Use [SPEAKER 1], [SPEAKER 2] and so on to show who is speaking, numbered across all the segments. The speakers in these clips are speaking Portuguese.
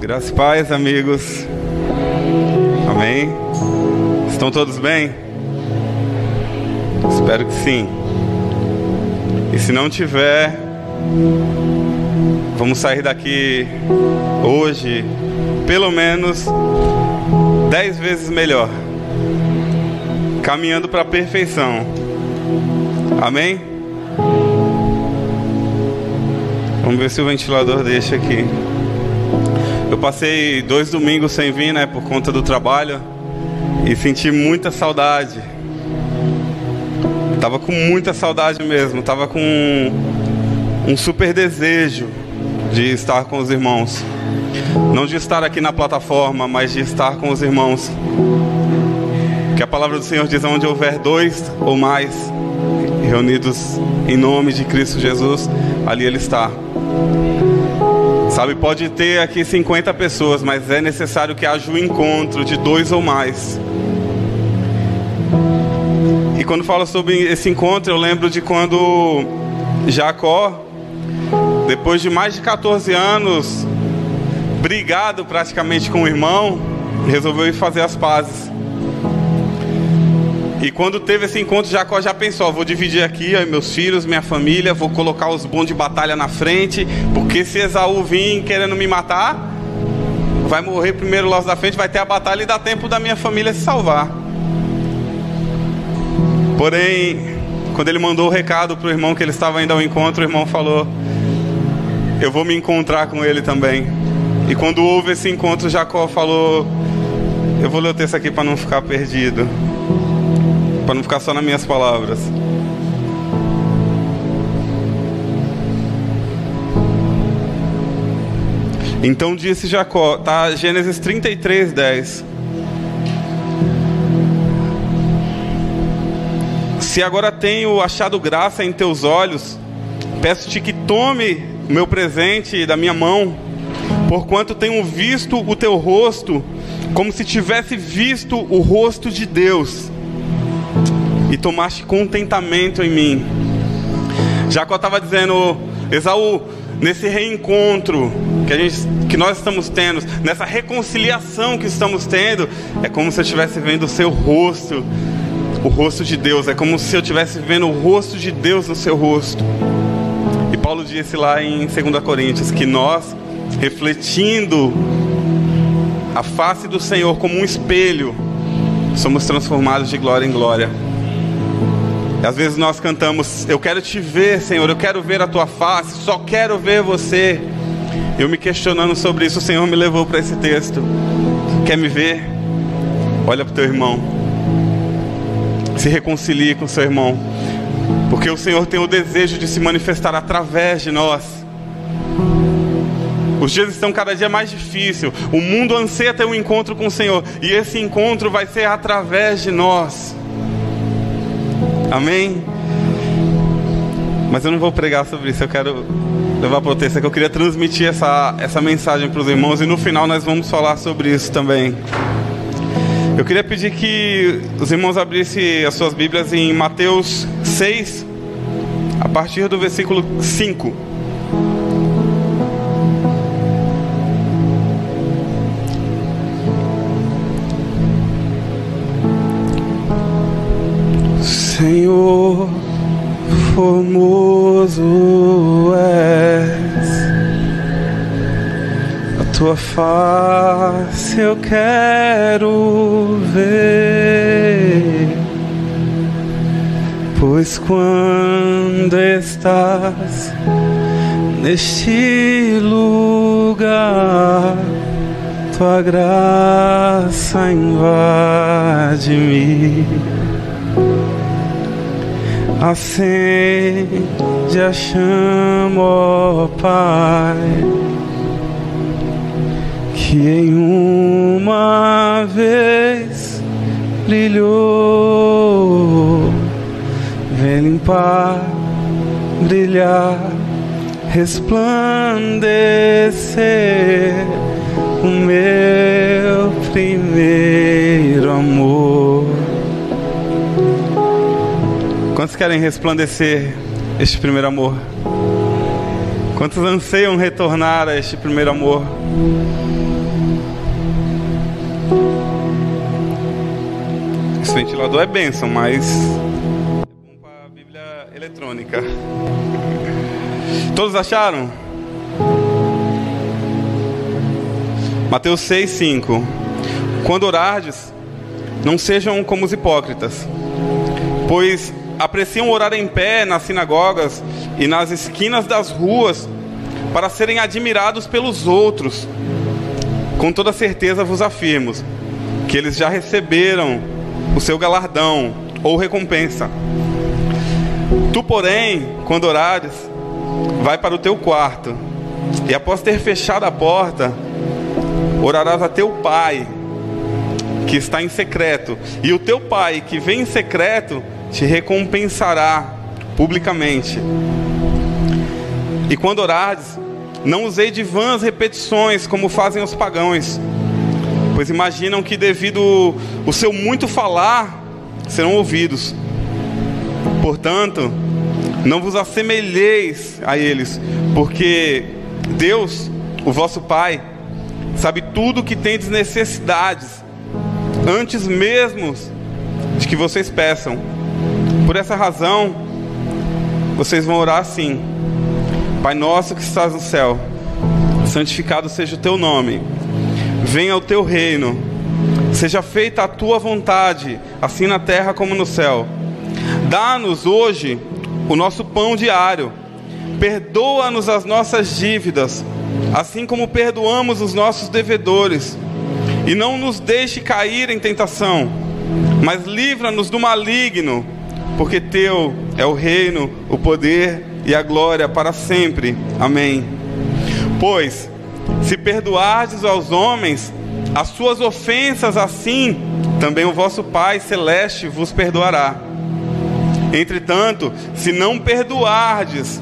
[SPEAKER 1] Graças e paz, amigos. Amém. Estão todos bem? Espero que sim. E se não tiver, vamos sair daqui hoje, pelo menos dez vezes melhor, caminhando para a perfeição. Amém? Vamos ver se o ventilador deixa aqui. Eu passei dois domingos sem vir, né, por conta do trabalho e senti muita saudade. Tava com muita saudade mesmo, tava com um super desejo de estar com os irmãos. Não de estar aqui na plataforma, mas de estar com os irmãos. Que a palavra do Senhor diz: onde houver dois ou mais reunidos em nome de Cristo Jesus, ali Ele está. Sabe, pode ter aqui 50 pessoas, mas é necessário que haja o um encontro de dois ou mais. E quando falo sobre esse encontro, eu lembro de quando Jacó, depois de mais de 14 anos, brigado praticamente com o irmão, resolveu ir fazer as pazes. E quando teve esse encontro, Jacó já pensou: vou dividir aqui ó, meus filhos, minha família, vou colocar os bons de batalha na frente, porque se Esaú vir querendo me matar, vai morrer primeiro lá da frente, vai ter a batalha e dá tempo da minha família se salvar. Porém, quando ele mandou o recado para o irmão que ele estava indo ao encontro, o irmão falou: Eu vou me encontrar com ele também. E quando houve esse encontro, Jacó falou: Eu vou ler o texto aqui para não ficar perdido para não ficar só nas minhas palavras. Então disse Jacó, tá? Gênesis 33, 10. Se agora tenho achado graça em teus olhos, peço-te que tome meu presente da minha mão, porquanto tenho visto o teu rosto, como se tivesse visto o rosto de Deus e tomaste contentamento em mim. Jacó estava dizendo, Esaú, nesse reencontro que, a gente, que nós estamos tendo, nessa reconciliação que estamos tendo, é como se eu estivesse vendo o seu rosto, o rosto de Deus, é como se eu estivesse vendo o rosto de Deus no seu rosto. E Paulo disse lá em 2 Coríntios que nós, refletindo a face do Senhor como um espelho, somos transformados de glória em glória. Às vezes nós cantamos: Eu quero te ver, Senhor, eu quero ver a tua face, só quero ver você. Eu me questionando sobre isso, o Senhor me levou para esse texto. Quer me ver? Olha para o teu irmão. Se reconcilie com seu irmão. Porque o Senhor tem o desejo de se manifestar através de nós. Os dias estão cada dia mais difíceis. O mundo anseia ter um encontro com o Senhor. E esse encontro vai ser através de nós. Amém? Mas eu não vou pregar sobre isso, eu quero levar para o texto, é que eu queria transmitir essa, essa mensagem para os irmãos e no final nós vamos falar sobre isso também. Eu queria pedir que os irmãos abrissem as suas Bíblias em Mateus 6, a partir do versículo 5. Senhor, formoso és, a tua face eu quero ver, pois quando estás neste lugar, tua graça invade-me acende a chama, ó Pai, que em uma vez brilhou, vem limpar, brilhar, resplandecer o meu primeiro amor. Quantos querem resplandecer este primeiro amor? Quantos anseiam retornar a este primeiro amor? Esse ventilador é bênção, mas é bom para a Bíblia eletrônica. Todos acharam? Mateus 6, 5. Quando orardes, não sejam como os hipócritas, pois apreciam orar em pé nas sinagogas e nas esquinas das ruas para serem admirados pelos outros. Com toda certeza vos afirmo que eles já receberam o seu galardão ou recompensa. Tu, porém, quando orares, vai para o teu quarto e após ter fechado a porta, orarás a teu pai que está em secreto, e o teu pai que vem em secreto te recompensará publicamente. E quando orares, não usei de vãs repetições como fazem os pagãos, pois imaginam que devido o seu muito falar serão ouvidos. Portanto, não vos assemelheis a eles, porque Deus, o vosso Pai, sabe tudo que tendes necessidades, antes mesmo de que vocês peçam. Por essa razão, vocês vão orar assim: Pai nosso que estás no céu, santificado seja o teu nome, venha o teu reino, seja feita a tua vontade, assim na terra como no céu. Dá-nos hoje o nosso pão diário, perdoa-nos as nossas dívidas, assim como perdoamos os nossos devedores, e não nos deixe cair em tentação, mas livra-nos do maligno porque teu é o reino, o poder e a glória para sempre. Amém. Pois, se perdoardes aos homens as suas ofensas, assim também o vosso Pai celeste vos perdoará. Entretanto, se não perdoardes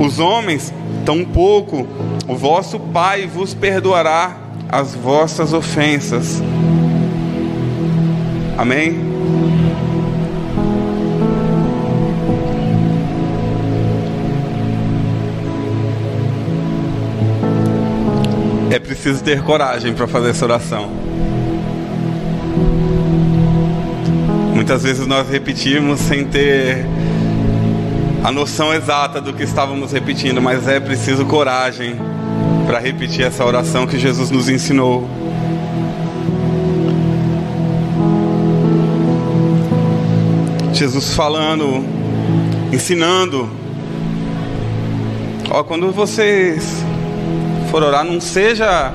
[SPEAKER 1] os homens, tampouco o vosso Pai vos perdoará as vossas ofensas. Amém? Preciso ter coragem para fazer essa oração. Muitas vezes nós repetimos sem ter a noção exata do que estávamos repetindo, mas é preciso coragem para repetir essa oração que Jesus nos ensinou. Jesus falando, ensinando. Ó, quando vocês for orar, não seja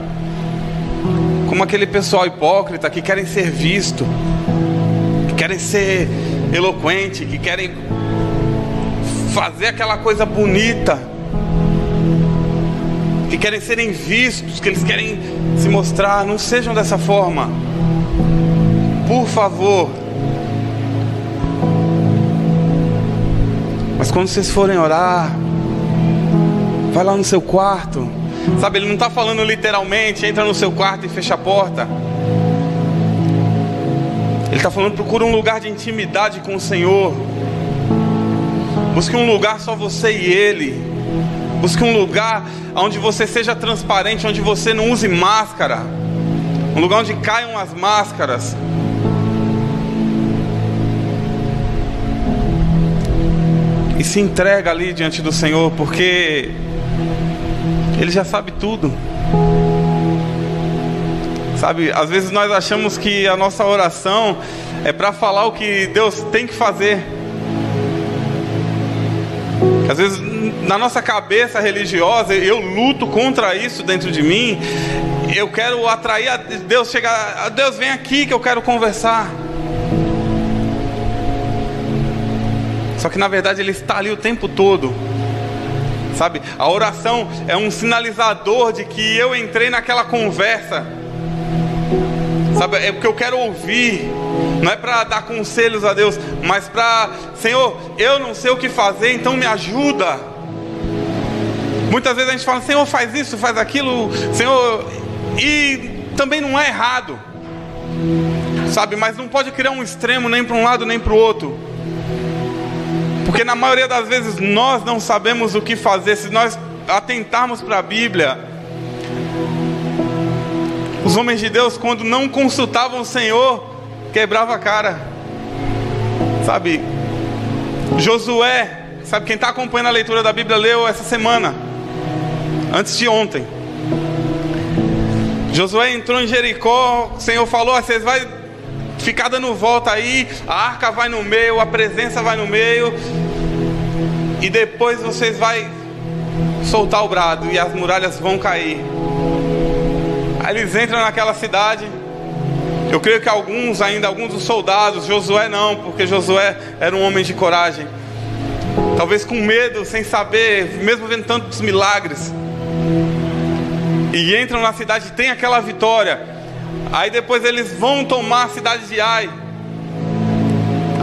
[SPEAKER 1] como aquele pessoal hipócrita que querem ser visto, que querem ser eloquente, que querem fazer aquela coisa bonita, que querem serem vistos, que eles querem se mostrar. Não sejam dessa forma. Por favor. Mas quando vocês forem orar, vai lá no seu quarto Sabe, ele não está falando literalmente, entra no seu quarto e fecha a porta. Ele está falando, procura um lugar de intimidade com o Senhor. Busque um lugar só você e Ele. Busque um lugar onde você seja transparente, onde você não use máscara. Um lugar onde caiam as máscaras. E se entrega ali diante do Senhor, porque ele já sabe tudo. Sabe, às vezes nós achamos que a nossa oração é para falar o que Deus tem que fazer. Às vezes na nossa cabeça religiosa eu luto contra isso dentro de mim. Eu quero atrair a Deus, chegar, Deus vem aqui que eu quero conversar. Só que na verdade ele está ali o tempo todo sabe? A oração é um sinalizador de que eu entrei naquela conversa, sabe? É porque eu quero ouvir, não é para dar conselhos a Deus, mas para, Senhor, eu não sei o que fazer, então me ajuda. Muitas vezes a gente fala, Senhor, faz isso, faz aquilo, Senhor, e também não é errado, sabe? Mas não pode criar um extremo nem para um lado nem para o outro. Porque na maioria das vezes nós não sabemos o que fazer. Se nós atentarmos para a Bíblia, os homens de Deus, quando não consultavam o Senhor, quebrava a cara. Sabe? Josué, sabe quem está acompanhando a leitura da Bíblia leu essa semana, antes de ontem. Josué entrou em Jericó, o Senhor falou: vocês vão ficar dando volta aí, a arca vai no meio, a presença vai no meio, e depois vocês vão soltar o brado e as muralhas vão cair. Aí eles entram naquela cidade. Eu creio que alguns ainda, alguns dos soldados, Josué não, porque Josué era um homem de coragem. Talvez com medo, sem saber, mesmo vendo tantos milagres e entram na cidade, tem aquela vitória. Aí depois eles vão tomar a cidade de Ai.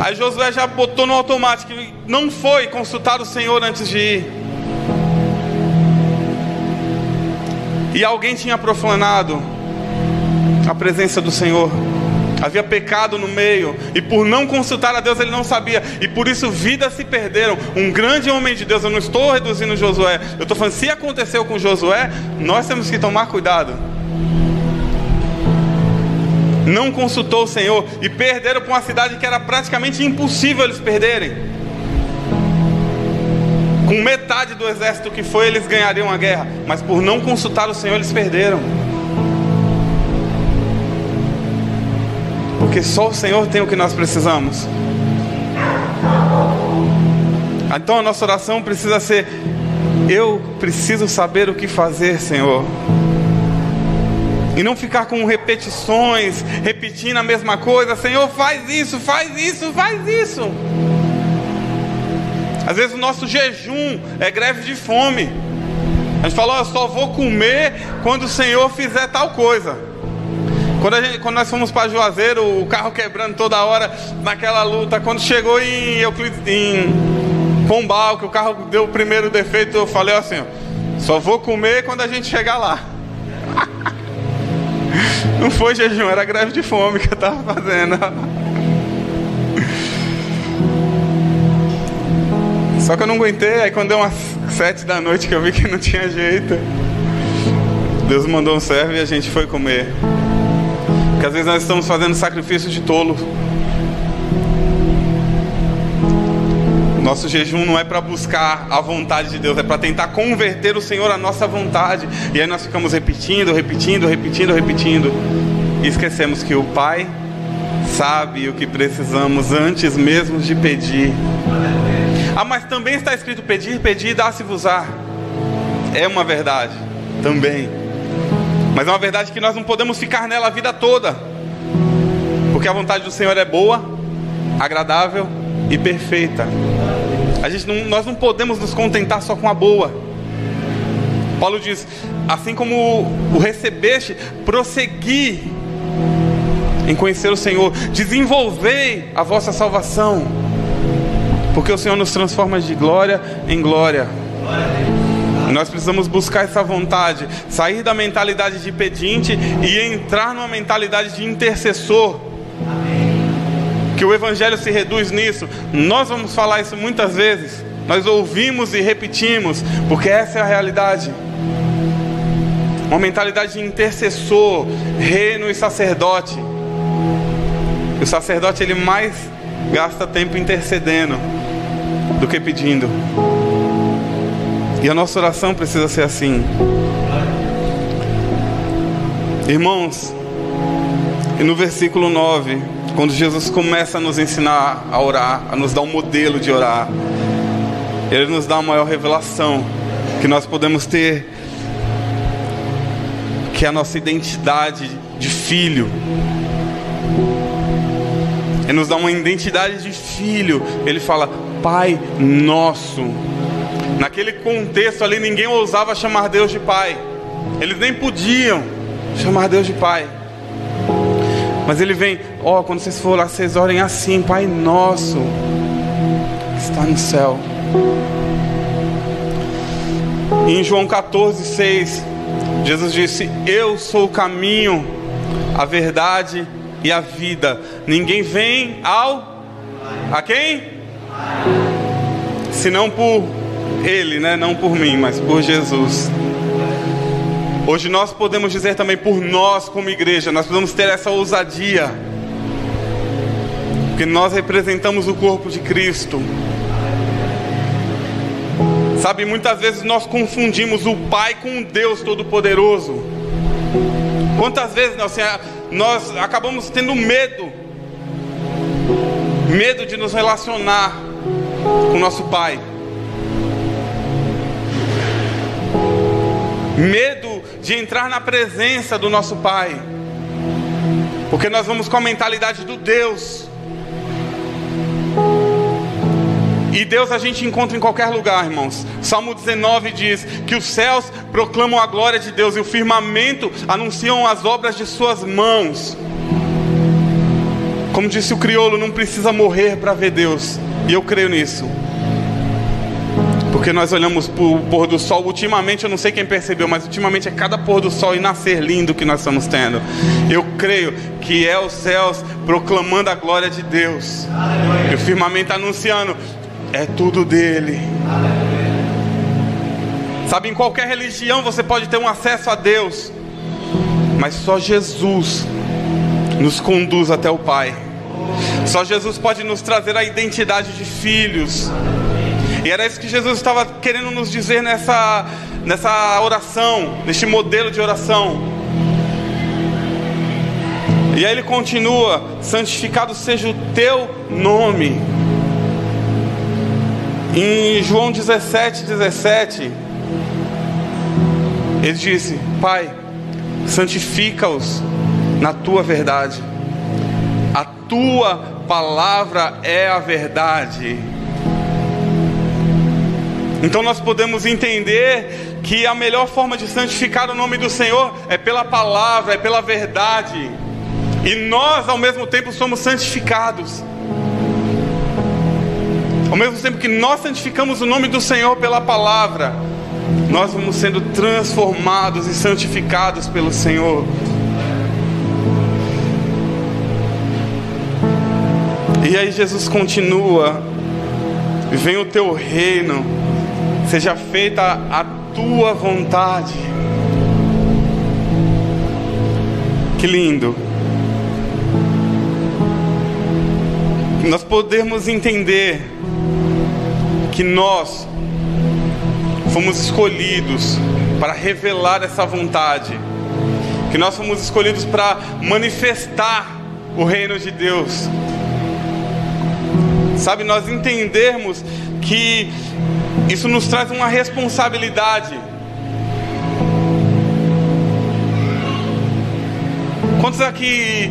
[SPEAKER 1] Aí Josué já botou no automático, não foi consultar o Senhor antes de ir. E alguém tinha profanado a presença do Senhor havia pecado no meio, e por não consultar a Deus ele não sabia, e por isso vidas se perderam. Um grande homem de Deus, eu não estou reduzindo Josué, eu estou falando, se aconteceu com Josué, nós temos que tomar cuidado. Não consultou o Senhor e perderam para uma cidade que era praticamente impossível eles perderem. Com metade do exército que foi, eles ganhariam a guerra, mas por não consultar o Senhor, eles perderam. porque só o Senhor tem o que nós precisamos. Então a nossa oração precisa ser: eu preciso saber o que fazer, Senhor. E não ficar com repetições, repetindo a mesma coisa. Senhor, faz isso, faz isso, faz isso. Às vezes o nosso jejum é greve de fome. A gente fala, oh, eu só vou comer quando o Senhor fizer tal coisa. Quando, gente, quando, nós fomos para Juazeiro, o carro quebrando toda hora naquela luta. Quando chegou em Euclides, em Pombal, que o carro deu o primeiro defeito, eu falei assim: só vou comer quando a gente chegar lá. Não foi jejum, era greve de fome que eu estava fazendo. Só que eu não aguentei, aí quando deu umas sete da noite que eu vi que não tinha jeito, Deus mandou um servo e a gente foi comer. Porque às vezes nós estamos fazendo sacrifício de tolo. Nosso jejum não é para buscar a vontade de Deus, é para tentar converter o Senhor à nossa vontade. E aí nós ficamos repetindo, repetindo, repetindo, repetindo. E esquecemos que o Pai sabe o que precisamos antes mesmo de pedir. Ah, mas também está escrito: pedir, pedir, dá-se-vos-á. É uma verdade, também. Mas é uma verdade que nós não podemos ficar nela a vida toda, porque a vontade do Senhor é boa, agradável e perfeita. A gente não, nós não podemos nos contentar só com a boa. Paulo diz: assim como o recebeste, prossegui em conhecer o Senhor, desenvolvei a vossa salvação, porque o Senhor nos transforma de glória em glória. glória nós precisamos buscar essa vontade, sair da mentalidade de pedinte e entrar numa mentalidade de intercessor. Que o Evangelho se reduz nisso. Nós vamos falar isso muitas vezes. Nós ouvimos e repetimos, porque essa é a realidade. Uma mentalidade de intercessor, reino e sacerdote. O sacerdote ele mais gasta tempo intercedendo do que pedindo. E a nossa oração precisa ser assim. Irmãos, e no versículo 9, quando Jesus começa a nos ensinar a orar, a nos dar um modelo de orar, Ele nos dá a maior revelação que nós podemos ter, que é a nossa identidade de filho. Ele nos dá uma identidade de filho. Ele fala, Pai nosso Naquele contexto ali, ninguém ousava chamar Deus de Pai. Eles nem podiam chamar Deus de Pai. Mas ele vem, ó, oh, quando vocês forem lá, vocês orem assim, Pai nosso, que está no céu. Em João 14, 6, Jesus disse: Eu sou o caminho, a verdade e a vida. Ninguém vem ao a quem? Senão por Ele, né? Não por mim, mas por Jesus. Hoje nós podemos dizer também por nós como igreja, nós podemos ter essa ousadia. Porque nós representamos o corpo de Cristo. Sabe, muitas vezes nós confundimos o Pai com o Deus Todo-Poderoso. Quantas vezes nós, nós acabamos tendo medo, medo de nos relacionar com nosso Pai, medo de entrar na presença do nosso Pai, porque nós vamos com a mentalidade do Deus. E Deus a gente encontra em qualquer lugar, irmãos. Salmo 19 diz que os céus proclamam a glória de Deus e o firmamento anunciam as obras de suas mãos. Como disse o crioulo, não precisa morrer para ver Deus. E eu creio nisso. Porque nós olhamos para o pôr do sol, ultimamente, eu não sei quem percebeu, mas ultimamente é cada pôr do sol e nascer lindo que nós estamos tendo. Eu creio que é os céus proclamando a glória de Deus. E o firmamento anunciando é tudo dele. Sabe, em qualquer religião você pode ter um acesso a Deus, mas só Jesus nos conduz até o Pai. Só Jesus pode nos trazer a identidade de filhos. E era isso que Jesus estava querendo nos dizer nessa, nessa oração, neste modelo de oração. E aí ele continua: santificado seja o teu nome. Em João 17, 17, ele disse: Pai, santifica-os na tua verdade, a tua palavra é a verdade. Então nós podemos entender que a melhor forma de santificar o nome do Senhor é pela palavra, é pela verdade. E nós, ao mesmo tempo, somos santificados. Ao mesmo tempo que nós santificamos o nome do Senhor pela palavra, nós vamos sendo transformados e santificados pelo Senhor. E aí Jesus continua: vem o teu reino, seja feita a tua vontade. Que lindo. Nós podemos entender que nós fomos escolhidos para revelar essa vontade, que nós fomos escolhidos para manifestar o reino de Deus. Sabe, nós entendermos que isso nos traz uma responsabilidade. Quantos aqui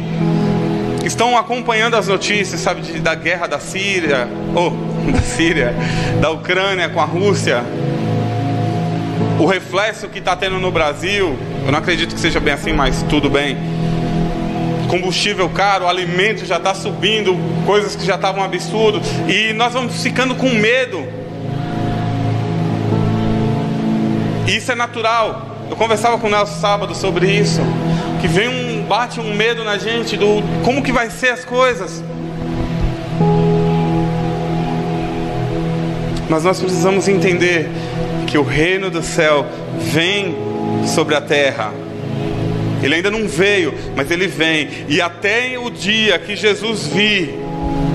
[SPEAKER 1] estão acompanhando as notícias, sabe, da guerra da Síria, oh, da Síria, da Ucrânia com a Rússia? O reflexo que está tendo no Brasil, eu não acredito que seja bem assim, mas tudo bem. Combustível caro, alimento já está subindo, coisas que já estavam absurdo, e nós vamos ficando com medo. Isso é natural. Eu conversava com o Nelson sábado sobre isso, que vem um bate um medo na gente do como que vai ser as coisas. Mas nós precisamos entender que o reino do céu vem sobre a terra. Ele ainda não veio, mas ele vem. E até o dia que Jesus vir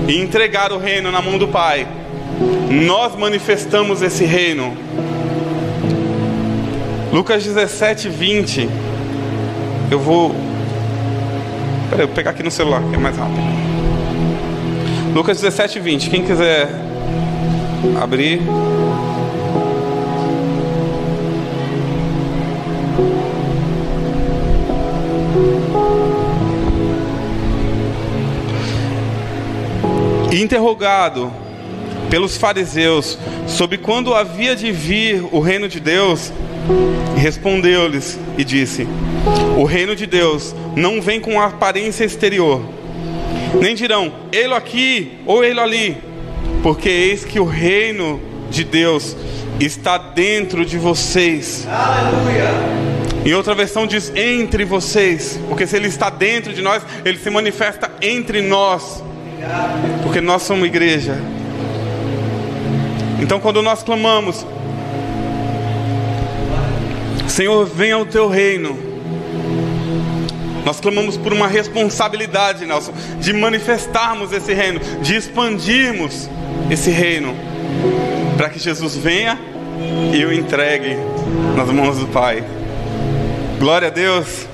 [SPEAKER 1] e entregar o reino na mão do Pai, nós manifestamos esse reino. Lucas 17, 20. Eu vou Peraí, eu vou pegar aqui no celular, que é mais rápido. Lucas 17, 20. Quem quiser abrir. interrogado pelos fariseus sobre quando havia de vir o reino de Deus, respondeu-lhes e disse: O reino de Deus não vem com aparência exterior. Nem dirão, ele aqui ou ele ali, porque eis que o reino de Deus está dentro de vocês. Aleluia. Em outra versão diz entre vocês, porque se ele está dentro de nós, ele se manifesta entre nós. Porque nós somos igreja. Então quando nós clamamos, Senhor, venha o teu reino. Nós clamamos por uma responsabilidade, Nelson, de manifestarmos esse reino, de expandirmos esse reino, para que Jesus venha e o entregue nas mãos do Pai. Glória a Deus.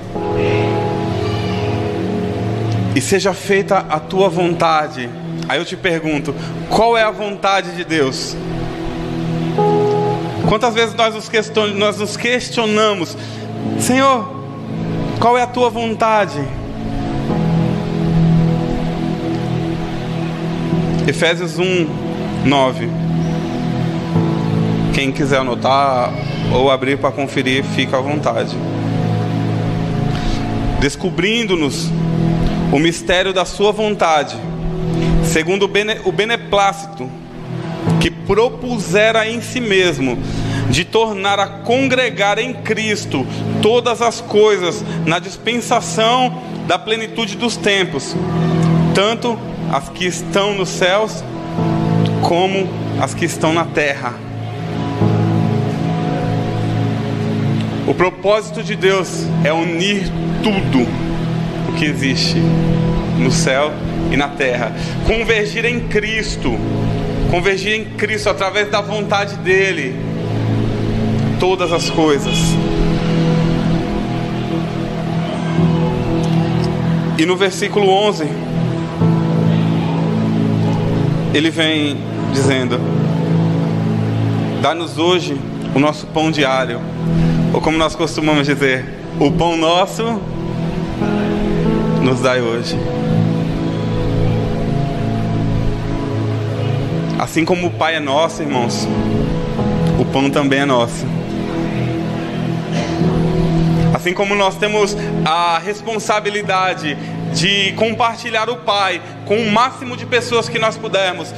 [SPEAKER 1] E seja feita a tua vontade. Aí eu te pergunto: qual é a vontade de Deus? Quantas vezes nós nos, nós nos questionamos, Senhor, qual é a tua vontade? Efésios 1, 9. Quem quiser anotar ou abrir para conferir, fica à vontade. Descobrindo-nos o mistério da Sua vontade, segundo o, bene, o beneplácito que propusera em si mesmo de tornar a congregar em Cristo todas as coisas na dispensação da plenitude dos tempos, tanto as que estão nos céus como as que estão na terra. O propósito de Deus é unir tudo o que existe no céu e na terra, convergir em Cristo, convergir em Cristo através da vontade dEle, todas as coisas. E no versículo 11, ele vem dizendo: Dá-nos hoje o nosso pão diário, ou como nós costumamos dizer, o pão nosso nos dai hoje. Assim como o Pai é nosso, irmãos, o pão também é nosso. Assim como nós temos a responsabilidade de compartilhar o Pai com o máximo de pessoas que nós pudermos,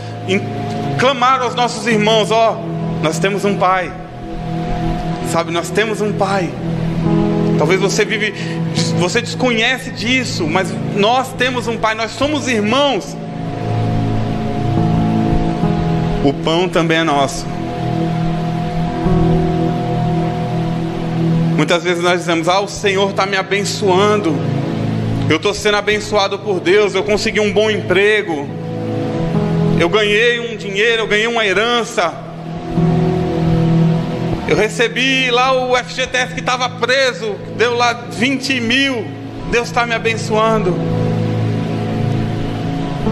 [SPEAKER 1] clamar aos nossos irmãos: ó, oh, nós temos um Pai, sabe, nós temos um Pai. Talvez você vive, você desconhece disso, mas nós temos um Pai, nós somos irmãos. O pão também é nosso. Muitas vezes nós dizemos: Ah, o Senhor está me abençoando. Eu estou sendo abençoado por Deus. Eu consegui um bom emprego. Eu ganhei um dinheiro. Eu ganhei uma herança. Eu recebi lá o FGTS que estava preso. Deu lá 20 mil. Deus está me abençoando.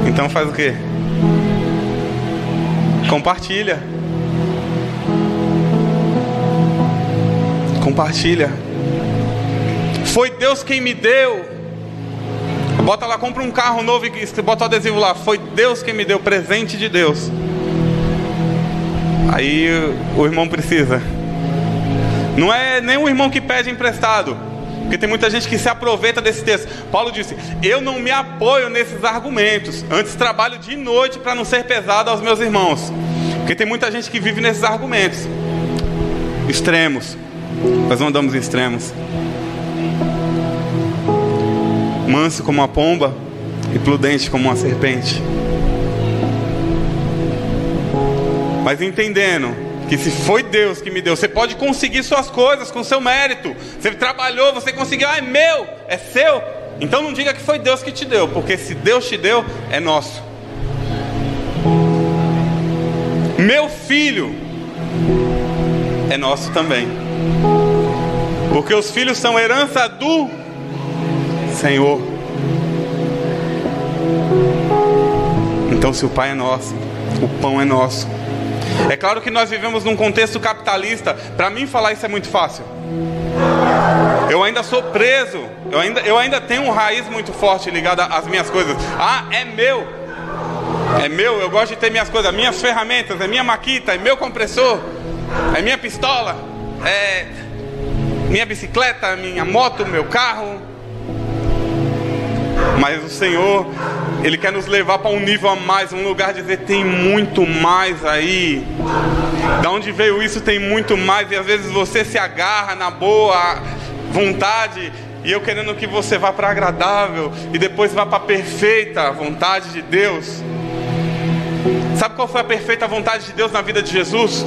[SPEAKER 1] Então faz o que? Compartilha. Compartilha. Foi Deus quem me deu. Bota lá, compra um carro novo e bota o adesivo lá. Foi Deus quem me deu, presente de Deus. Aí o irmão precisa. Não é nem o irmão que pede emprestado. Porque tem muita gente que se aproveita desse texto. Paulo disse: Eu não me apoio nesses argumentos. Antes trabalho de noite para não ser pesado aos meus irmãos. Porque tem muita gente que vive nesses argumentos extremos. Nós não andamos em extremos. Manso como uma pomba e prudente como uma serpente. Mas entendendo que se foi Deus que me deu, você pode conseguir suas coisas com seu mérito. Você trabalhou, você conseguiu, ah, é meu, é seu. Então não diga que foi Deus que te deu, porque se Deus te deu, é nosso. Meu filho é nosso também. Porque os filhos são herança do Senhor. Então, se o Pai é nosso, o pão é nosso. É claro que nós vivemos num contexto capitalista. Para mim, falar isso é muito fácil. Eu ainda sou preso. Eu ainda, eu ainda tenho um raiz muito forte ligado às minhas coisas. Ah, é meu. É meu. Eu gosto de ter minhas coisas, minhas ferramentas, é minha maquita, é meu compressor, é minha pistola, é minha bicicleta, minha moto, meu carro. Mas o Senhor, Ele quer nos levar para um nível a mais, um lugar de dizer tem muito mais aí. Da onde veio isso tem muito mais e às vezes você se agarra na boa vontade e eu querendo que você vá para agradável e depois vá para perfeita vontade de Deus. Sabe qual foi a perfeita vontade de Deus na vida de Jesus?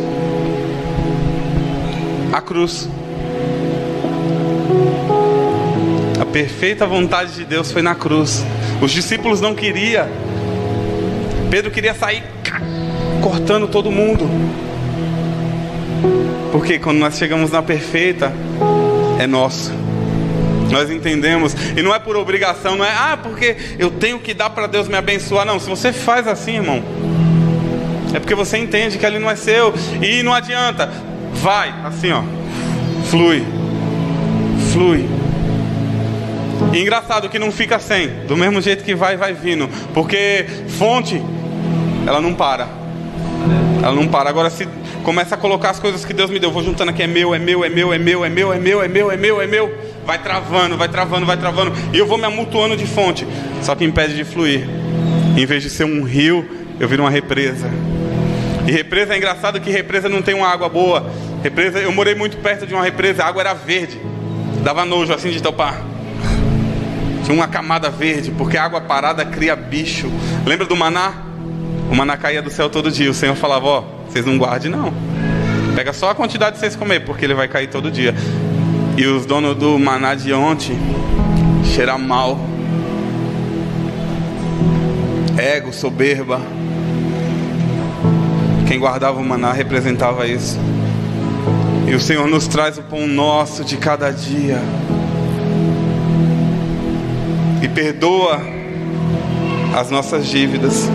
[SPEAKER 1] A cruz. A perfeita vontade de Deus foi na cruz. Os discípulos não queriam. Pedro queria sair cortando todo mundo. Porque quando nós chegamos na perfeita, é nosso. Nós entendemos, e não é por obrigação, não é, ah, porque eu tenho que dar para Deus me abençoar. Não, se você faz assim, irmão, é porque você entende que ali não é seu, e não adianta, vai, assim, ó, flui, flui. E engraçado que não fica sem, do mesmo jeito que vai, vai vindo, porque fonte, ela não para, ela não para. Agora, se começa a colocar as coisas que Deus me deu, vou juntando aqui, é meu, é meu, é meu, é meu, é meu, é meu, é meu, é meu, é meu vai travando, vai travando, vai travando, e eu vou me amutuando de fonte, só que impede de fluir. Em vez de ser um rio, eu viro uma represa. E represa é engraçado que represa não tem uma água boa. Represa, eu morei muito perto de uma represa, a água era verde. Dava nojo assim de topar. Tinha uma camada verde, porque água parada cria bicho. Lembra do maná? O maná caía do céu todo dia. O Senhor falava: Ó, vocês não guardem, não. Pega só a quantidade de vocês comer, porque ele vai cair todo dia. E os donos do maná de ontem cheira mal. Ego, soberba. Quem guardava o maná representava isso. E o Senhor nos traz o pão nosso de cada dia. E perdoa as nossas dívidas.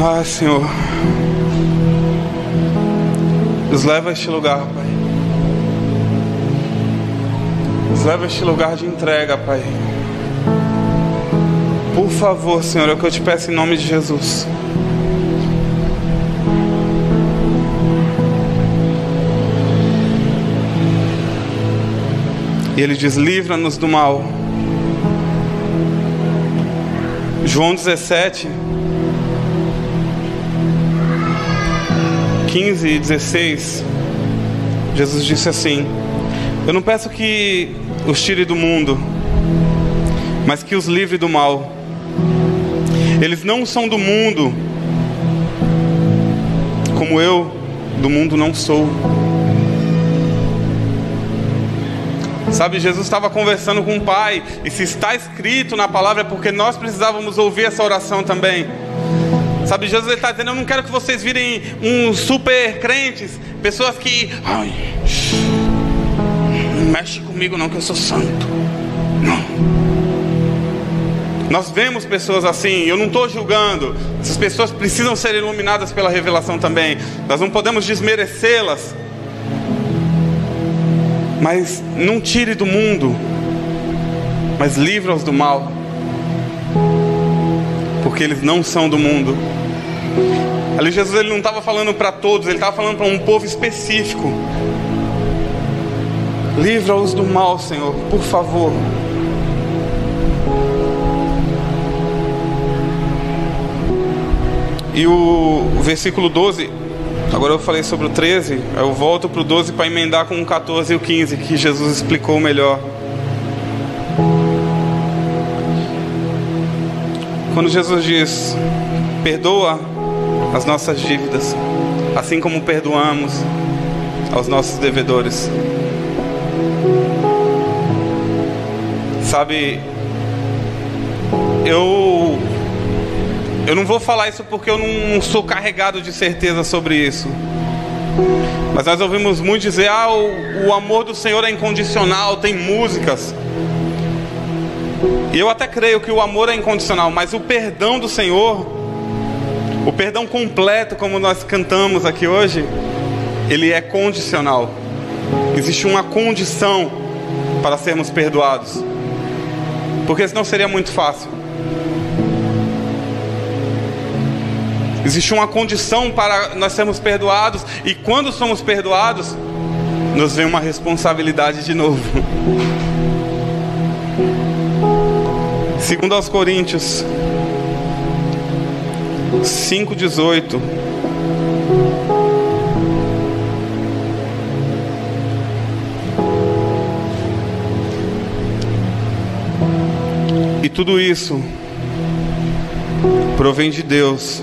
[SPEAKER 1] Ah, Senhor, nos leva a este lugar, Pai. Nos leva a este lugar de entrega, Pai. Por favor, Senhor, é o que eu te peço em nome de Jesus. E ele diz: livra-nos do mal. João 17. 15 e 16, Jesus disse assim: Eu não peço que os tire do mundo, mas que os livre do mal. Eles não são do mundo, como eu do mundo não sou. Sabe, Jesus estava conversando com o Pai, e se está escrito na palavra é porque nós precisávamos ouvir essa oração também. Sabe, Jesus está dizendo: Eu não quero que vocês virem uns super crentes, pessoas que. Ai, não mexe comigo, não, que eu sou santo. Não. Nós vemos pessoas assim, eu não estou julgando, essas pessoas precisam ser iluminadas pela revelação também, nós não podemos desmerecê-las, mas não tire do mundo, mas livra-os do mal porque eles não são do mundo. Ali Jesus ele não estava falando para todos, ele estava falando para um povo específico. Livra-os do mal, Senhor, por favor. E o versículo 12, agora eu falei sobre o 13, eu volto para o 12 para emendar com o 14 e o 15, que Jesus explicou melhor. Quando Jesus diz: Perdoa as nossas dívidas, assim como perdoamos aos nossos devedores. Sabe, eu eu não vou falar isso porque eu não sou carregado de certeza sobre isso. Mas nós ouvimos muito dizer: ah, o, o amor do Senhor é incondicional, tem músicas. E eu até creio que o amor é incondicional, mas o perdão do Senhor, o perdão completo, como nós cantamos aqui hoje, ele é condicional. Existe uma condição para sermos perdoados, porque senão seria muito fácil. Existe uma condição para nós sermos perdoados, e quando somos perdoados, nos vem uma responsabilidade de novo. Segundo aos Coríntios 5:18 E tudo isso provém de Deus,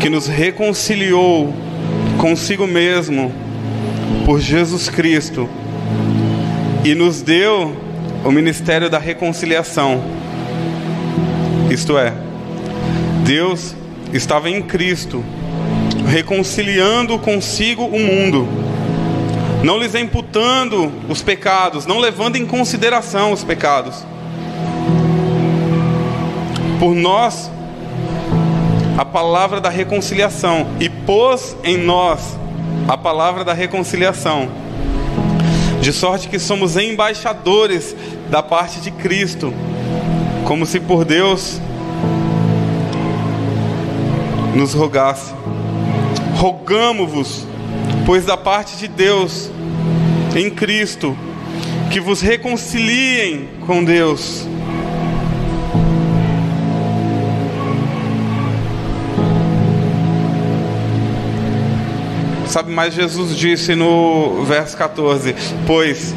[SPEAKER 1] que nos reconciliou consigo mesmo por Jesus Cristo e nos deu o ministério da reconciliação. Isto é, Deus estava em Cristo, reconciliando consigo o mundo, não lhes imputando os pecados, não levando em consideração os pecados. Por nós, a palavra da reconciliação, e pôs em nós a palavra da reconciliação, de sorte que somos embaixadores da parte de Cristo, como se por Deus nos rogasse. Rogamo-vos, pois da parte de Deus, em Cristo, que vos reconciliem com Deus. Sabe, mas Jesus disse no verso 14: Pois,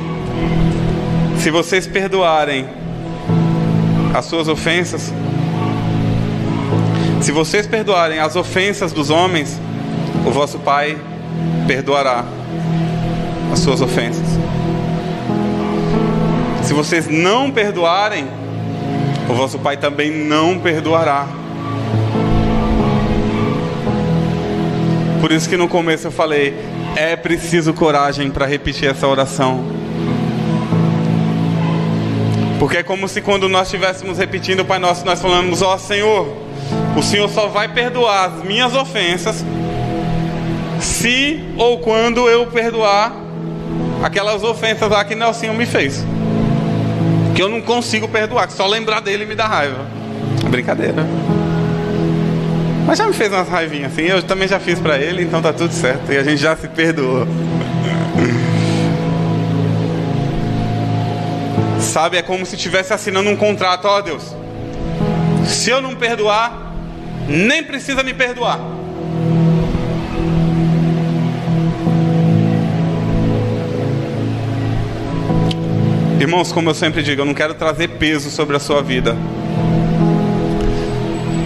[SPEAKER 1] se vocês perdoarem as suas ofensas, se vocês perdoarem as ofensas dos homens, o vosso Pai perdoará as suas ofensas. Se vocês não perdoarem, o vosso Pai também não perdoará. Por isso que no começo eu falei, é preciso coragem para repetir essa oração. Porque é como se quando nós estivéssemos repetindo o Pai Nosso, nós falamos, ó oh, Senhor, o Senhor só vai perdoar as minhas ofensas se ou quando eu perdoar aquelas ofensas lá que Nelsinho me fez. Que eu não consigo perdoar, que só lembrar dele me dá raiva. Brincadeira. Mas já me fez umas raivinhas assim, eu também já fiz para ele, então tá tudo certo. E a gente já se perdoou. Sabe, é como se estivesse assinando um contrato, ó oh, Deus. Se eu não perdoar, nem precisa me perdoar. Irmãos, como eu sempre digo, eu não quero trazer peso sobre a sua vida.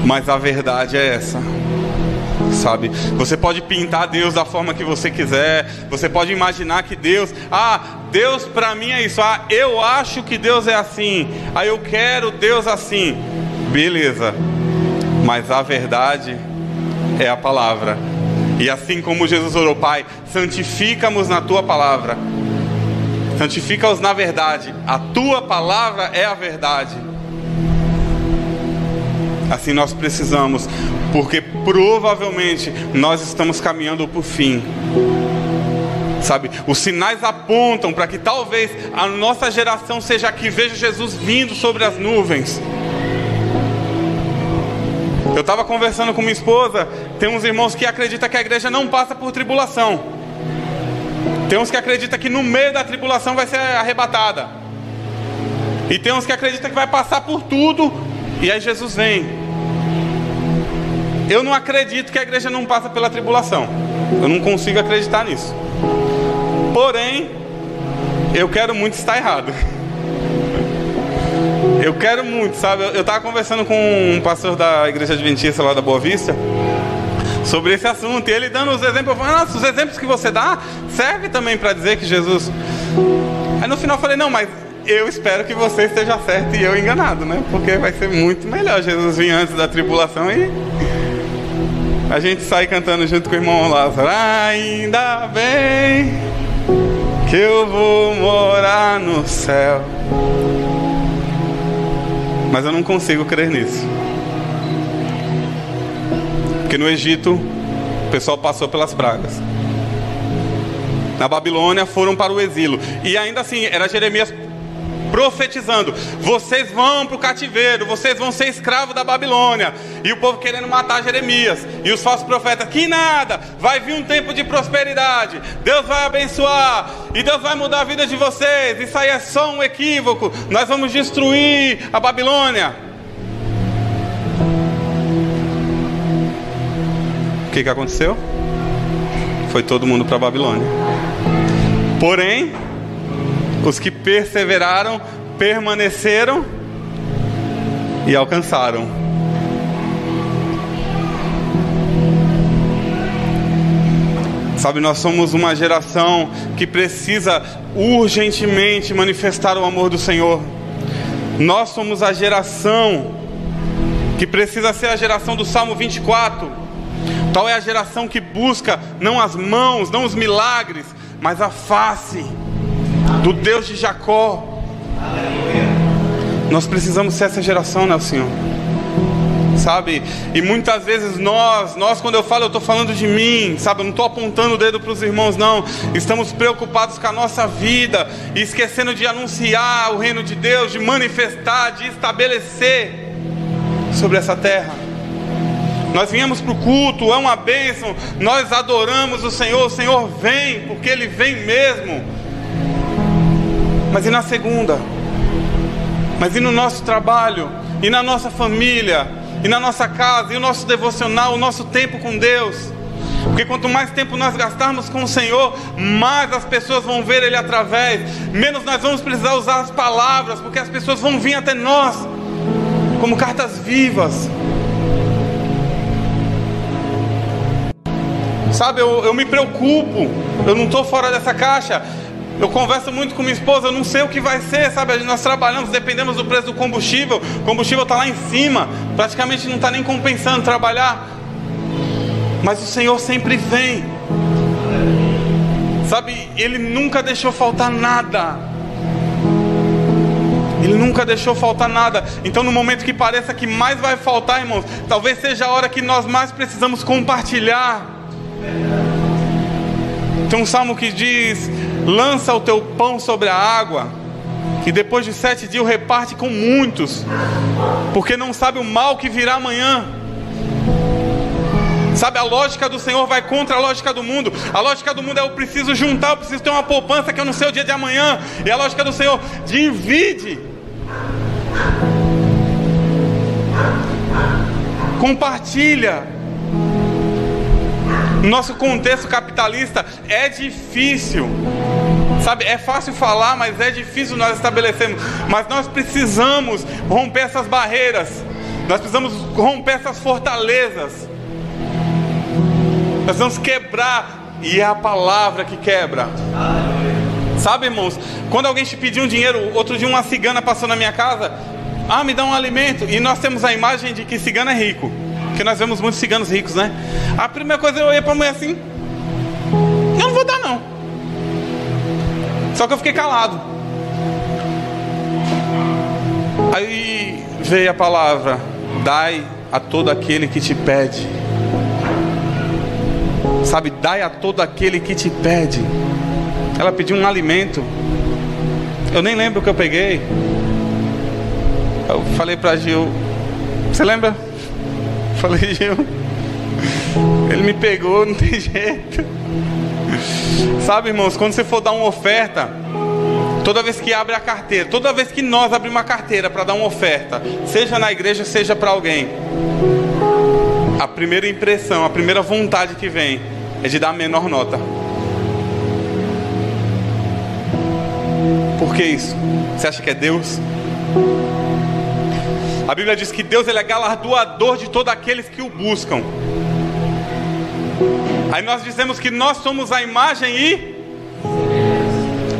[SPEAKER 1] Mas a verdade é essa. Sabe? Você pode pintar Deus da forma que você quiser. Você pode imaginar que Deus, ah, Deus para mim é isso. Ah, eu acho que Deus é assim. Ah, eu quero Deus assim. Beleza. Mas a verdade é a palavra. E assim como Jesus orou, Pai, santifica-nos na tua palavra. Santifica-os na verdade. A tua palavra é a verdade. Assim nós precisamos, porque provavelmente nós estamos caminhando para o fim. Sabe, os sinais apontam para que talvez a nossa geração seja a que veja Jesus vindo sobre as nuvens. Eu estava conversando com minha esposa, tem uns irmãos que acreditam que a igreja não passa por tribulação. Tem uns que acreditam que no meio da tribulação vai ser arrebatada. E tem uns que acreditam que vai passar por tudo e aí Jesus vem. Eu não acredito que a igreja não passa pela tribulação. Eu não consigo acreditar nisso. Porém, eu quero muito estar errado. Eu quero muito, sabe? Eu estava conversando com um pastor da igreja adventista lá da Boa Vista sobre esse assunto. E ele dando os exemplos, eu falei, nossa, os exemplos que você dá serve também para dizer que Jesus. Aí no final eu falei, não, mas eu espero que você esteja certo e eu enganado, né? Porque vai ser muito melhor Jesus vir antes da tribulação e a gente sai cantando junto com o irmão Lázaro. Ainda bem que eu vou morar no céu. Mas eu não consigo crer nisso. Porque no Egito o pessoal passou pelas pragas. Na Babilônia foram para o exílio. E ainda assim, era Jeremias profetizando: vocês vão para o cativeiro, vocês vão ser escravos da Babilônia. E o povo querendo matar Jeremias. E os falsos profetas: que nada, vai vir um tempo de prosperidade, Deus vai abençoar, e Deus vai mudar a vida de vocês. Isso aí é só um equívoco, nós vamos destruir a Babilônia. O que, que aconteceu? Foi todo mundo para a Babilônia. Porém, os que perseveraram, permaneceram e alcançaram. Sabe, nós somos uma geração que precisa urgentemente manifestar o amor do Senhor. Nós somos a geração que precisa ser a geração do Salmo 24. Tal é a geração que busca não as mãos, não os milagres, mas a face do Deus de Jacó. Nós precisamos ser essa geração, né, Senhor? sabe? E muitas vezes nós, nós quando eu falo, eu estou falando de mim, sabe? Eu não estou apontando o dedo para os irmãos, não. Estamos preocupados com a nossa vida e esquecendo de anunciar o reino de Deus, de manifestar, de estabelecer sobre essa terra. Nós viemos para o culto, é uma bênção, nós adoramos o Senhor, o Senhor vem, porque Ele vem mesmo. Mas e na segunda? Mas e no nosso trabalho? E na nossa família? e na nossa casa, e o nosso devocional, o nosso tempo com Deus. Porque quanto mais tempo nós gastarmos com o Senhor, mais as pessoas vão ver Ele através, menos nós vamos precisar usar as palavras, porque as pessoas vão vir até nós como cartas vivas. Sabe, eu, eu me preocupo, eu não estou fora dessa caixa. Eu converso muito com minha esposa, eu não sei o que vai ser, sabe? Nós trabalhamos, dependemos do preço do combustível, o combustível está lá em cima, praticamente não está nem compensando trabalhar. Mas o Senhor sempre vem, sabe? Ele nunca deixou faltar nada. Ele nunca deixou faltar nada. Então, no momento que pareça que mais vai faltar, irmãos, talvez seja a hora que nós mais precisamos compartilhar. Tem um salmo que diz: lança o teu pão sobre a água, e depois de sete dias reparte com muitos, porque não sabe o mal que virá amanhã. Sabe, a lógica do Senhor vai contra a lógica do mundo. A lógica do mundo é eu preciso juntar, eu preciso ter uma poupança que eu não sei o dia de amanhã. E a lógica do Senhor, divide. Compartilha. No nosso contexto capitalista é difícil. Sabe, é fácil falar, mas é difícil nós estabelecermos. Mas nós precisamos romper essas barreiras. Nós precisamos romper essas fortalezas. Nós precisamos quebrar. E é a palavra que quebra. Sabe, irmãos, quando alguém te pediu um dinheiro, outro dia uma cigana passou na minha casa, ah, me dá um alimento. E nós temos a imagem de que cigano é rico. Porque nós vemos muitos ciganos ricos, né? A primeira coisa eu ia para a mulher assim: Eu não vou dar, não. Só que eu fiquei calado. Aí veio a palavra: Dai a todo aquele que te pede. Sabe, dai a todo aquele que te pede. Ela pediu um alimento. Eu nem lembro o que eu peguei. Eu falei para Gil: Você lembra? Falei, Gil, ele me pegou, não tem jeito. Sabe, irmãos, quando você for dar uma oferta, toda vez que abre a carteira, toda vez que nós abrimos uma carteira para dar uma oferta, seja na igreja, seja para alguém, a primeira impressão, a primeira vontade que vem é de dar a menor nota. Por que isso? Você acha que é Deus? A Bíblia diz que Deus ele é galardoador de todos aqueles que o buscam. Aí nós dizemos que nós somos a imagem e.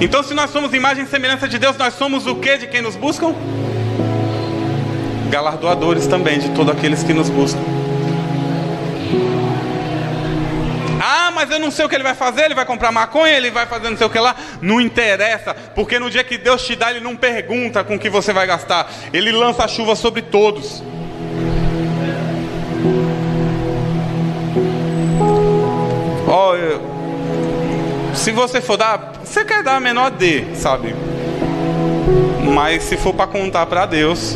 [SPEAKER 1] Então, se nós somos imagem e semelhança de Deus, nós somos o que de quem nos buscam? Galardoadores também de todos aqueles que nos buscam. Ah, mas eu não sei o que ele vai fazer, ele vai comprar maconha, ele vai fazer não sei o que lá. Não interessa, porque no dia que Deus te dá, Ele não pergunta com o que você vai gastar, Ele lança a chuva sobre todos. Ó, oh, se você for dar, você quer dar a menor D, sabe? Mas se for para contar para Deus,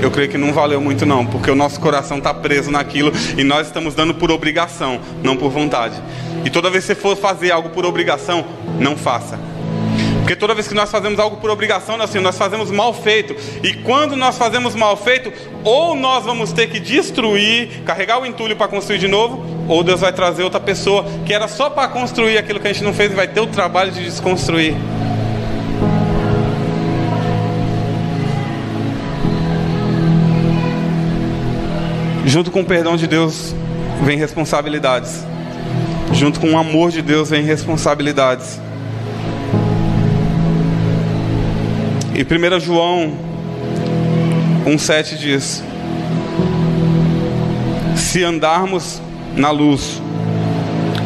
[SPEAKER 1] eu creio que não valeu muito não, porque o nosso coração está preso naquilo e nós estamos dando por obrigação, não por vontade. E toda vez que você for fazer algo por obrigação, não faça. Porque toda vez que nós fazemos algo por obrigação, assim, nós fazemos mal feito. E quando nós fazemos mal feito, ou nós vamos ter que destruir, carregar o entulho para construir de novo, ou Deus vai trazer outra pessoa que era só para construir aquilo que a gente não fez e vai ter o trabalho de desconstruir. junto com o perdão de Deus, vem responsabilidades. Junto com o amor de Deus vem responsabilidades. E 1 João 1,7 diz: Se andarmos na luz,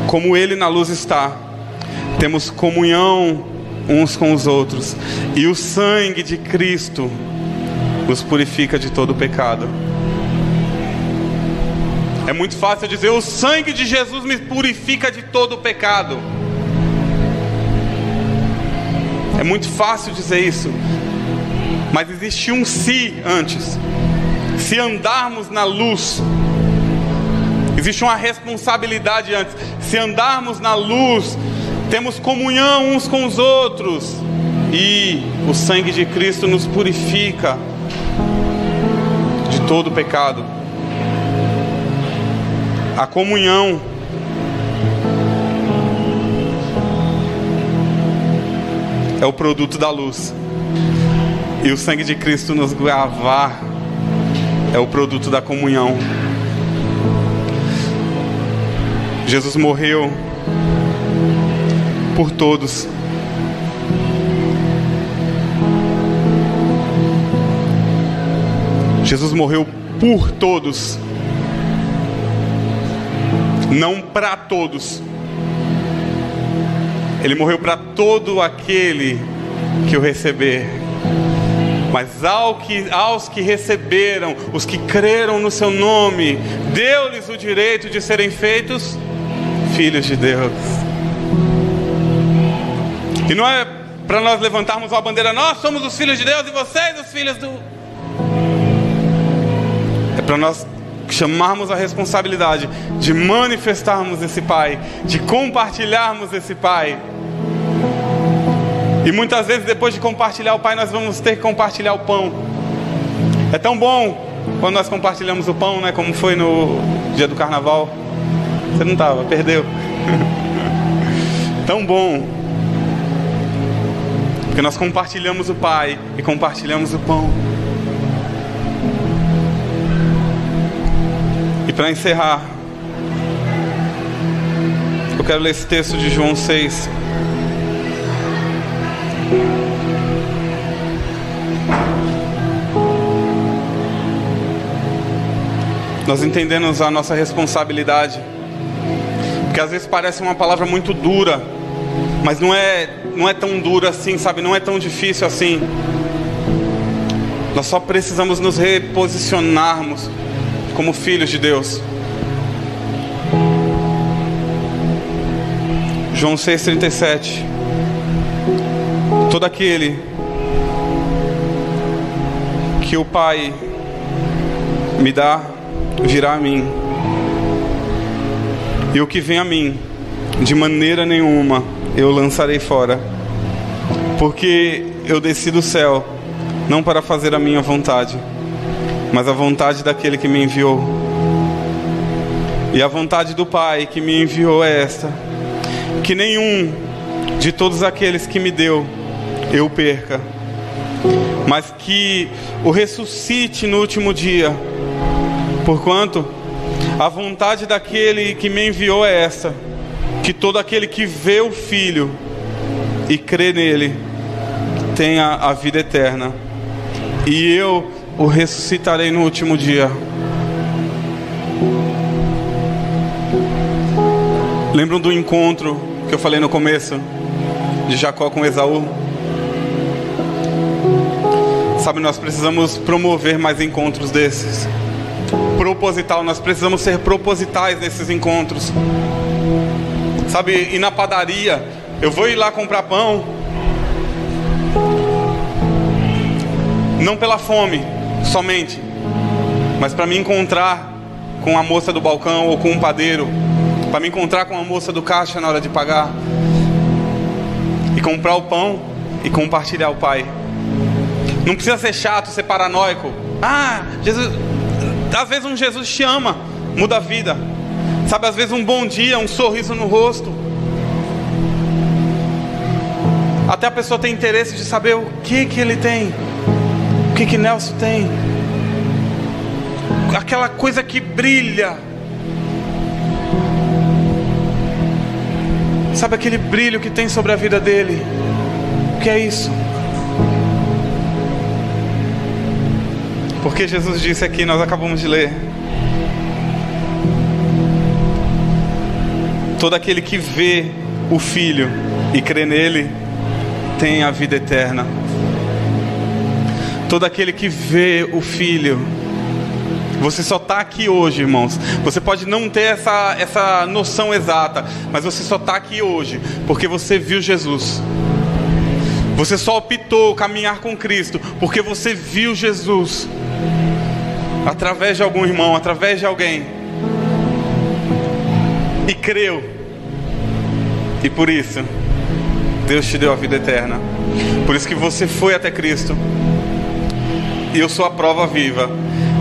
[SPEAKER 1] como Ele na luz está, temos comunhão uns com os outros, e o sangue de Cristo nos purifica de todo pecado. É muito fácil dizer: o sangue de Jesus me purifica de todo pecado. É muito fácil dizer isso, mas existe um se antes. Se andarmos na luz, existe uma responsabilidade antes. Se andarmos na luz, temos comunhão uns com os outros, e o sangue de Cristo nos purifica de todo pecado. A comunhão é o produto da luz. E o sangue de Cristo nos gravar é o produto da comunhão. Jesus morreu por todos. Jesus morreu por todos, não para todos. Ele morreu para todo aquele que o receber. Mas ao que, aos que receberam, os que creram no seu nome, deu-lhes o direito de serem feitos filhos de Deus. E não é para nós levantarmos uma bandeira, nós somos os filhos de Deus e vocês os filhos do. É para nós chamarmos a responsabilidade de manifestarmos esse Pai, de compartilharmos esse Pai. E muitas vezes, depois de compartilhar o Pai, nós vamos ter que compartilhar o pão. É tão bom quando nós compartilhamos o pão, né? Como foi no dia do carnaval. Você não estava, perdeu. tão bom porque nós compartilhamos o Pai e compartilhamos o pão. E para encerrar, eu quero ler esse texto de João 6. Nós entendemos a nossa responsabilidade, porque às vezes parece uma palavra muito dura, mas não é não é tão duro assim, sabe? Não é tão difícil assim. Nós só precisamos nos reposicionarmos como filhos de Deus. João 6,37 Todo aquele que o Pai me dá, virá a mim. E o que vem a mim, de maneira nenhuma eu lançarei fora. Porque eu desci do céu, não para fazer a minha vontade, mas a vontade daquele que me enviou. E a vontade do Pai que me enviou é esta: que nenhum de todos aqueles que me deu eu perca, mas que o ressuscite no último dia. Porquanto a vontade daquele que me enviou é esta que todo aquele que vê o Filho e crê nele tenha a vida eterna, e eu o ressuscitarei no último dia. Lembram do encontro que eu falei no começo de Jacó com Esaú? Sabe, nós precisamos promover mais encontros desses. Proposital, nós precisamos ser propositais nesses encontros. Sabe, ir na padaria, eu vou ir lá comprar pão. Não pela fome somente, mas para me encontrar com a moça do balcão ou com um padeiro, para me encontrar com a moça do caixa na hora de pagar e comprar o pão e compartilhar o Pai. Não precisa ser chato, ser paranoico. Ah, Jesus, às vezes um Jesus te ama, muda a vida. Sabe, às vezes um bom dia, um sorriso no rosto. Até a pessoa tem interesse de saber o que que ele tem, o que que Nelson tem. Aquela coisa que brilha. Sabe aquele brilho que tem sobre a vida dele? O que é isso? Porque Jesus disse aqui, nós acabamos de ler. Todo aquele que vê o Filho e crê nele tem a vida eterna. Todo aquele que vê o Filho, você só está aqui hoje, irmãos. Você pode não ter essa, essa noção exata, mas você só está aqui hoje porque você viu Jesus. Você só optou caminhar com Cristo porque você viu Jesus através de algum irmão, através de alguém, e creu, e por isso Deus te deu a vida eterna. Por isso que você foi até Cristo. E eu sou a prova viva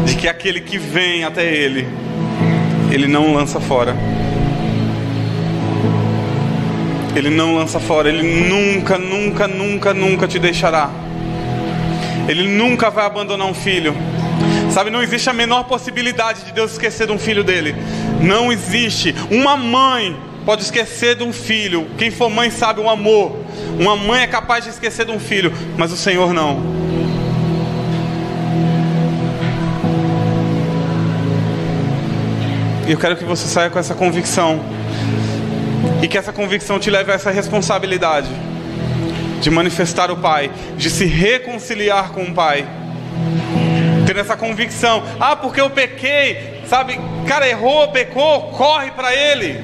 [SPEAKER 1] de que aquele que vem até Ele, Ele não lança fora. Ele não lança fora, Ele nunca, nunca, nunca, nunca te deixará. Ele nunca vai abandonar um filho. Sabe, não existe a menor possibilidade de Deus esquecer de um filho dele. Não existe. Uma mãe pode esquecer de um filho. Quem for mãe sabe o amor. Uma mãe é capaz de esquecer de um filho, mas o Senhor não. Eu quero que você saia com essa convicção. E que essa convicção te leve a essa responsabilidade de manifestar o Pai, de se reconciliar com o Pai tendo essa convicção. Ah, porque eu pequei, sabe? Cara, errou, pecou, corre para Ele.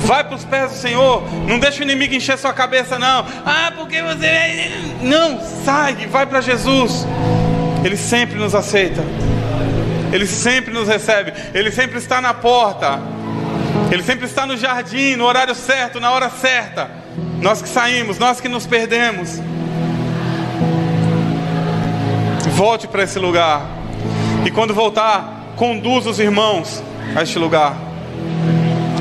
[SPEAKER 1] Vai para os pés do Senhor. Não deixa o inimigo encher sua cabeça, não. Ah, porque você. É- não, sai, vai para Jesus. Ele sempre nos aceita. Ele sempre nos recebe. Ele sempre está na porta. Ele sempre está no jardim, no horário certo, na hora certa. Nós que saímos, nós que nos perdemos. Volte para esse lugar. E quando voltar, conduza os irmãos a este lugar.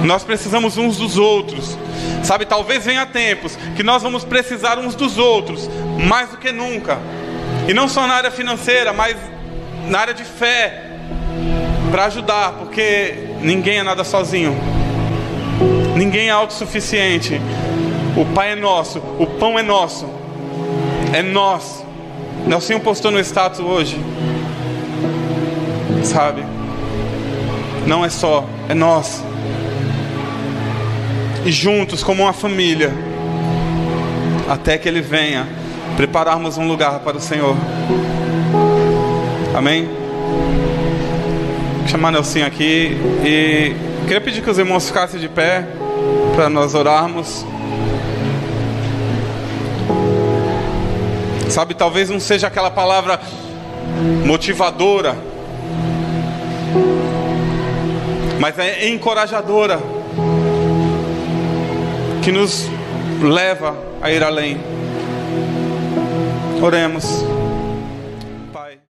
[SPEAKER 1] Nós precisamos uns dos outros. Sabe, talvez venha tempos que nós vamos precisar uns dos outros mais do que nunca. E não só na área financeira, mas na área de fé para ajudar, porque ninguém é nada sozinho. Ninguém é autossuficiente. O Pai é nosso, o pão é nosso. É nós. Nelson postou no status hoje. Sabe? Não é só, é nós. E juntos, como uma família, até que Ele venha, prepararmos um lugar para o Senhor. Amém? Vou chamar Nelson aqui e queria pedir que os irmãos ficassem de pé para nós orarmos. Sabe, talvez não seja aquela palavra motivadora, mas é encorajadora, que nos leva a ir além. Oremos.